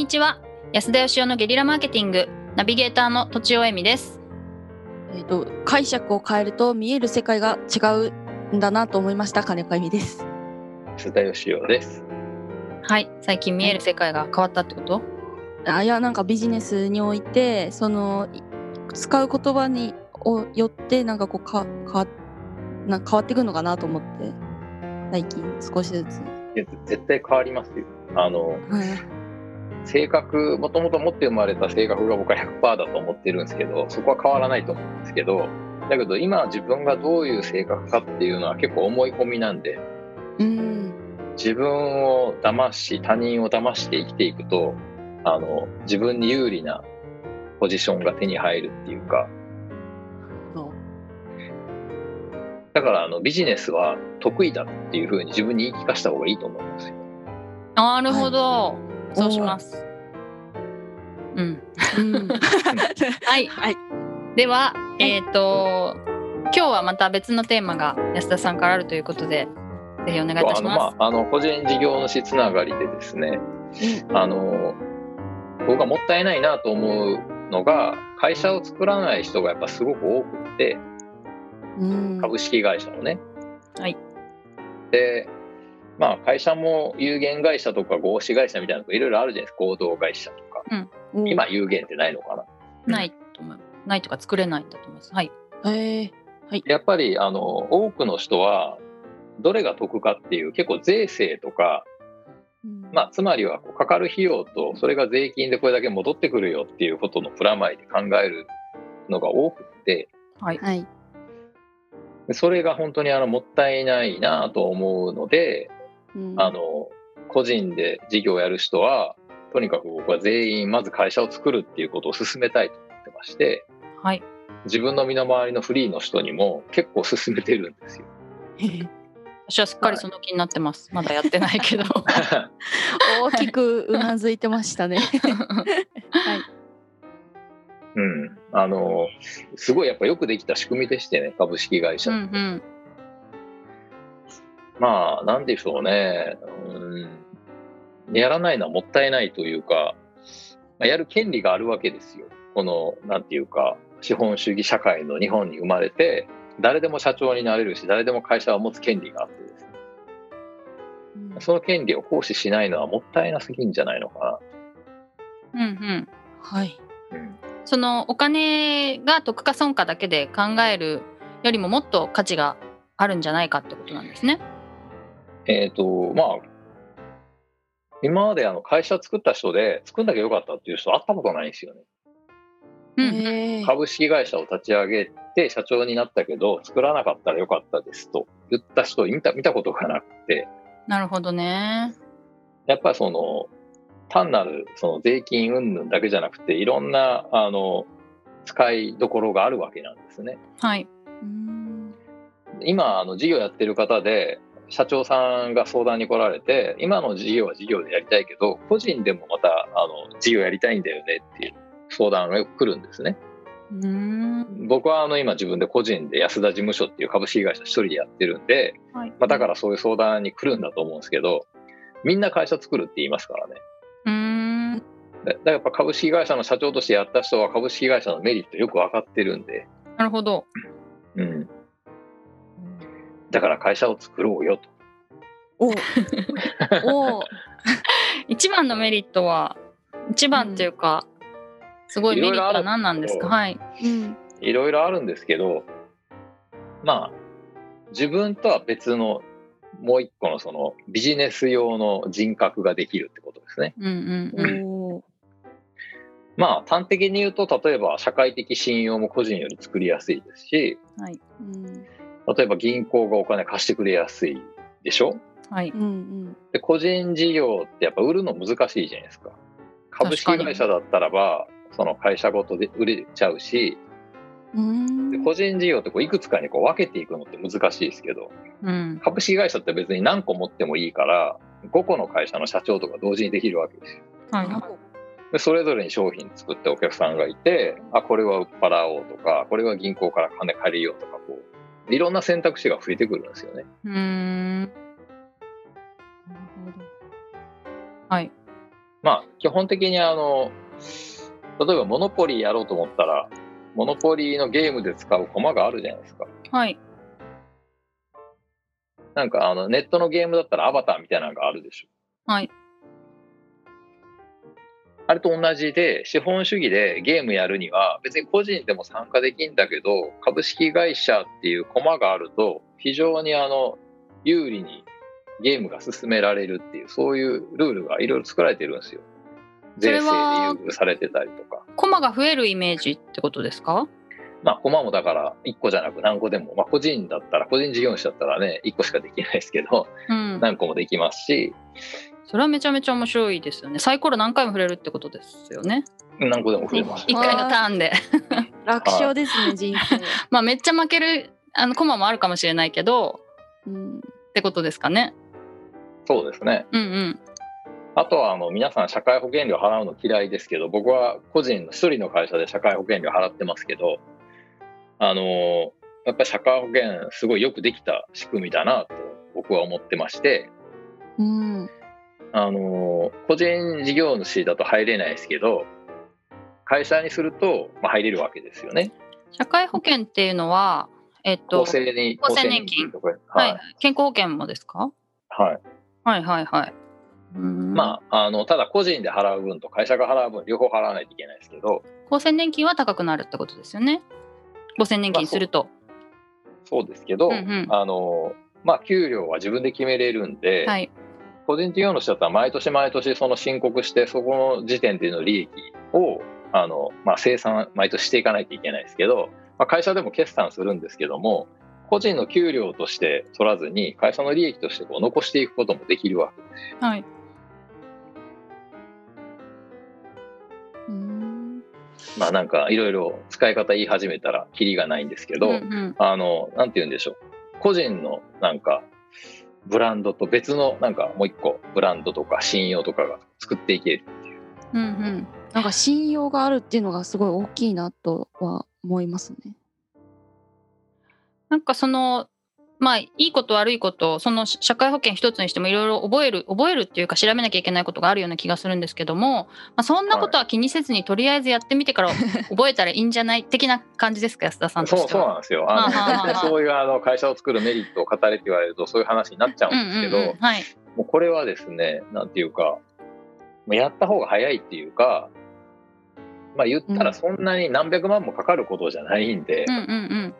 にちは安田義雄のゲリラマーケティングナビゲーターの土地尾恵美ですえっ、と解釈を変えると見える世界が違うんだなと思いました金子由美です。須田義雄です。はい最近見える世界が変わったってこと？あいやなんかビジネスにおいてそのい使う言葉にをよってなんかこうかかな変わってくるのかなと思って最近少しずつ。絶対変わりますよ。あの、はい性格、もともと持って生まれた性格が僕は100%だと思ってるんですけど、そこは変わらないと思うんですけど、だけど今自分がどういう性格かっていうのは結構思い込みなんで、うん。自分を騙し、他人を騙して生きていくと、あの、自分に有利なポジションが手に入るっていうか、そうだからあのビジネスは得意だっていうふうに自分に言い聞かせた方がいいと思いますよ。なるほど、そうします。うん。うん。はい、はい。では、えっ、と今日はまた別のテーマが安田さんからあるということでぜひお願いいたあの、します。まあ、あの、個人事業主つながりでですね、あの、僕がもったいないなと思うのが、会社を作らない人がやっぱすごく多くて、うん。株式会社のね。はい。で、まあ、会社も有限会社とか合資会社みたいなのがいろいろあるじゃないですか、合同会社とか。うん。今、有限ってないのかな。ないと思う。ないとか作れないんだと思います。はい。へえやっぱり、あの、多くの人は、どれが得かっていう、結構税制とか、うん。まあ、つまりはこうかかる費用とそれが税金でこれだけ戻ってくるよっていうことのプラマイで考えるのが多くてはい。はい。でそれが本当にあのもったいないなと思うのでうん。あの個人で事業をやる人はとにかく僕は全員まず会社を作るっていうことを進めたいと思ってましてはい。自分の身の回りのフリーの人にも結構進めてるんですよ。私はすっかりその気になってます。まだやってないけど。大きくうなずいてましたね。はい。うん、あのすごいやっぱよくできた仕組みでしてね株式会社う。んうんまあ、なんでしょうね。うん。やらないのはもったいないというか、まあやる権利があるわけですよ。この、なんていうか、資本主義社会の日本に生まれて、誰でも社長になれるし、誰でも会社を持つ権利があってですね。その権利を行使しないのはもったいなすぎんじゃないのかうんうんはいな。うん。そのお金が得か損かだけで考えるよりももっと価値があるんじゃないかってことなんですね。えっ、と、まあ、今まであの会社作った人で作んなきゃよかったっていう人会ったことないんですよね。うん株式会社を立ち上げて社長になったけど作らなかったらよかったですと言った人見た見たことがなくてなるほどね。やっぱりその単なるその税金云々だけじゃなくていろんなあの使いどころがあるわけなんですね。はい。うん今あの事業やってる方で社長さんが相談に来られて今の事業は事業でやりたいけど個人でもまたあの事業やりたいんだよねっていう相談がよく来るんですね。うーん。僕はあの今自分で個人で安田事務所っていう株式会社一人でやってるんで、はい。まあ、だからそういう相談に来るんだと思うんですけどみんな会社作るって言いますからねうーん。だだからやっぱ株式会社の社長としてやった人は株式会社のメリットよく分かってるんで、なるほど。うん、だから会社を作ろうよとおお 一番のメリットは一番っていうか、すごいメリットは何なんですか？いはい。うんいろいろあるんですけどまあ自分とは別のもう一個のそのビジネス用の人格ができるってことですね。うんうんうん。おまあ端的に言うと例えば社会的信用も個人より作りやすいですしはい。うん例えば銀行がお金貸してくれやすいでしょ？はい。うんで個人事業ってやっぱ売るの難しいじゃないですか株式会社だったらばその会社ごとで売れちゃうしうんで個人事業ってこういくつかにこう分けていくのって難しいですけどうん。株式会社って別に何個持ってもいいから5個の会社の社長とか同時にできるわけですよはい。でそれぞれに商品作ってお客さんがいてあこれは売っ払おうとかこれは銀行から金借りようとかこういろんな選択肢が増えてくるんですよね。うーん。はい。まあ基本的にあの例えばモノポリーやろうと思ったらモノポリーのゲームで使うコマがあるじゃないですか。はい。なんかあのネットのゲームだったらアバターみたいなのがあるでしょ。はい。あれと同じで資本主義でゲームやるには別に個人でも参加できんだけど株式会社っていうコマがあると非常にあの有利にゲームが進められるっていうそういうルールがいろいろ作られてるんですよ。税制で優遇されてたりとか。コマが増えるイメージってことですか？まあ、コマもだから1個じゃなく何個でも、まあ、個人だったら、個人事業主だったらね、1個しかできないですけど、うん。何個もできますし、それはめちゃめちゃ面白いですよね。サイコロ何回も触れるってことですよね。何個でも増えます。一回のターンで。楽勝ですね、人生。まあめっちゃ負けるあのコマもあるかもしれないけどうん。ってことですかね。そうですね。うんうん。あとはあの皆さん社会保険料払うの嫌いですけど、僕は個人の一人の会社で社会保険料払ってますけど、あのやっぱり社会保険すごいよくできた仕組みだなと僕は思ってまして、うん。あの個人事業主だと入れないですけど、会社にすると、まあ、入れるわけですよね。社会保険っていうのはえっと厚生年金とか、はい、はい。健康保険もですか？はい。はいはいはい。うんまあ、あの、ただ個人で払う分と会社が払う分、両方払わないといけないですけど、厚生年金は高くなるってことですよね。厚生年金すると。そうですけど、うんうんあの、まあ、給料は自分で決めれるんで、はい。個人事業主だったら毎年毎年その申告して、そこの時点での利益を、あの、まあ、生産、毎年していかないといけないですけど、まあ、会社でも決算するんですけども、個人の給料として取らずに、会社の利益としてこう残していくこともできるわけです。はい。うん。まあ、なんかいろいろ使い方言い始めたらキリがないんですけど、うんうんあの、なんて言うんでしょう。個人のなんか、ブランドと別のなんかもう一個ブランドとか信用とかが作っていけるっていう。うんうんなんか信用があるっていうのがすごい大きいなとは思いますね。なんかそのまあいいこと悪いことその社会保険一つにしてもいろいろ覚える覚えるっていうか調べなきゃいけないことがあるような気がするんですけども、まあ、そんなことは気にせずに、とりあえずやってみてから覚えたらいいんじゃない的な感じですか安田さんとそうしては。そうなんですよ。あのそういうあの会社を作るメリットを語れって言われるとそういう話になっちゃうんですけど、うんうんうん。はい。もうこれはですね、なんていうか、もうやった方が早いっていうか、まあ言ったらそんなに何百万もかかることじゃないんで、うんうんうん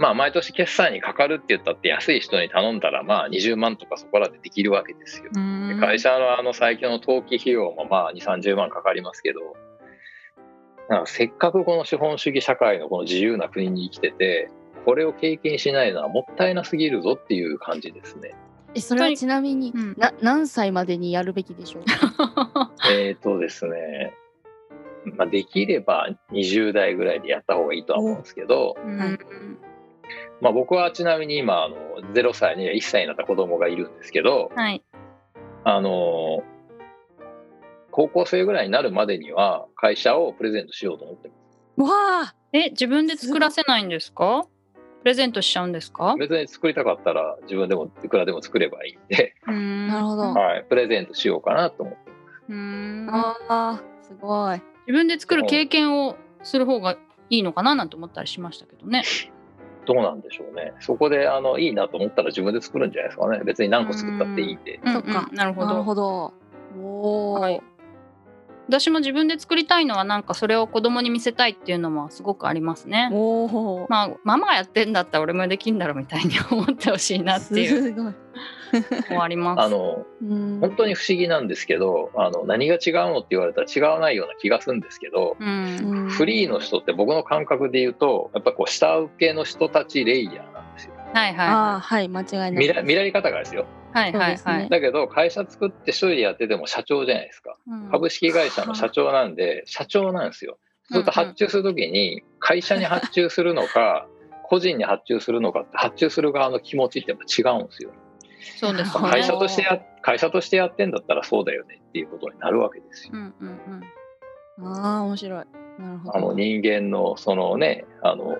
まあ毎年決算にかかるって言ったって安い人に頼んだらまあ20万とかそこらでできるわけですよ。うーん。会社のあの最近の登記費用もまあ2、30万かかりますけど、なんかせっかくこの資本主義社会のこの自由な国に生きてて、これを経験しないのはもったいなすぎるぞっていう感じですね。えそれはちなみに、うん。な何歳までにやるべきでしょう？か えーとですね、まあ、できれば20代ぐらいでやった方がいいとは思うんですけど、うん。はいまあ、僕はちなみに今あの0歳に1歳になった子供がいるんですけど、はい。あの高校生ぐらいになるまでには会社をプレゼントしようと思ってます。わあえ自分で作らせないんですか？プレゼントしちゃうんですか？別に作りたかったら自分でもいくらでも作ればいいんで、うーん。なるほど。はい、プレゼントしようかなと思って。うーん。ああすごい。自分で作る経験をする方がいいのかななんて思ったりしましたけどね。どうなんでしょうね。そこであのいいなと思ったら自分で作るんじゃないですかね。別に何個作ったっていいんで。うんそっかうんなるほどなるほどおお、はい私も自分で作りたいのはなんかそれを子供に見せたいっていうのもすごくありますね。おお、まあママがやってんだったら俺もできんだろうみたいに思ってほしいなっていうすごい、のもあります。あのうん本当に不思議なんですけどあの何が違うのって言われたら違わないような気がするんですけど、うんフリーの人って僕の感覚で言うとやっぱこう下請けの人たちレイヤーなんですよ。はいはいああはい間違いない見ら見られ方がですよ。はいはいはい。だけど会社作って一人でやってても社長じゃないですか。うん株式会社の社長なんで社長なんですよ。そうすると発注するときに会社に発注するのか 個人に発注するのかって発注する側の気持ちってやっぱ違うんですよ。そうですね。会社としてや会社としてやってんだったらそうだよねっていうことになるわけですよ。うんうんうん。ああ面白いなるほどあの人間のそのねあの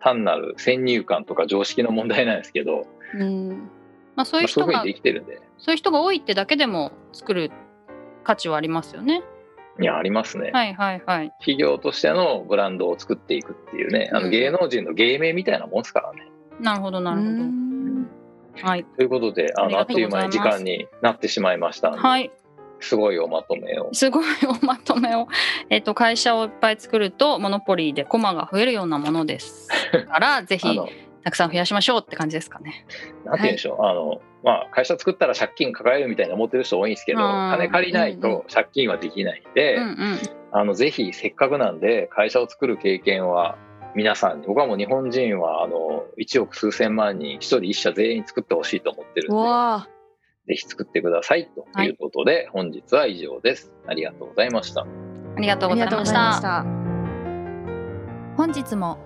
単なる先入観とか常識の問題なんですけど、うんまあそういう人がまあそういうてるんで。そういう人が多いってだけでも作る価値はありますよね。いや、ありますね。はいはいはい。企業としてのブランドを作っていくっていうね、あうんの芸能人の芸名みたいなもんですからね。なるほどなるほど。はい。ということで、あのあっという間に時間になってしまいましたので、はい。すごいおまとめを。すごいおまとめを。えっ、と会社をいっぱい作るとモノポリーでコマが増えるようなものです。から ぜひたくさん増やしましょうって感じですかね。なんて言うんでしょう、あのまあ、会社作ったら借金抱えるみたいな思ってる人多いんですけど、金借りないと借金はできないんで、うんうん。あのぜひせっかくなんで会社を作る経験は皆さんに僕はもう日本人はあの1億数千万人1人1社全員作ってほしいと思ってるんでぜひ作ってくださいということで、本日は以上です。ありがとうございました。ありがとうごございまし。た。本日も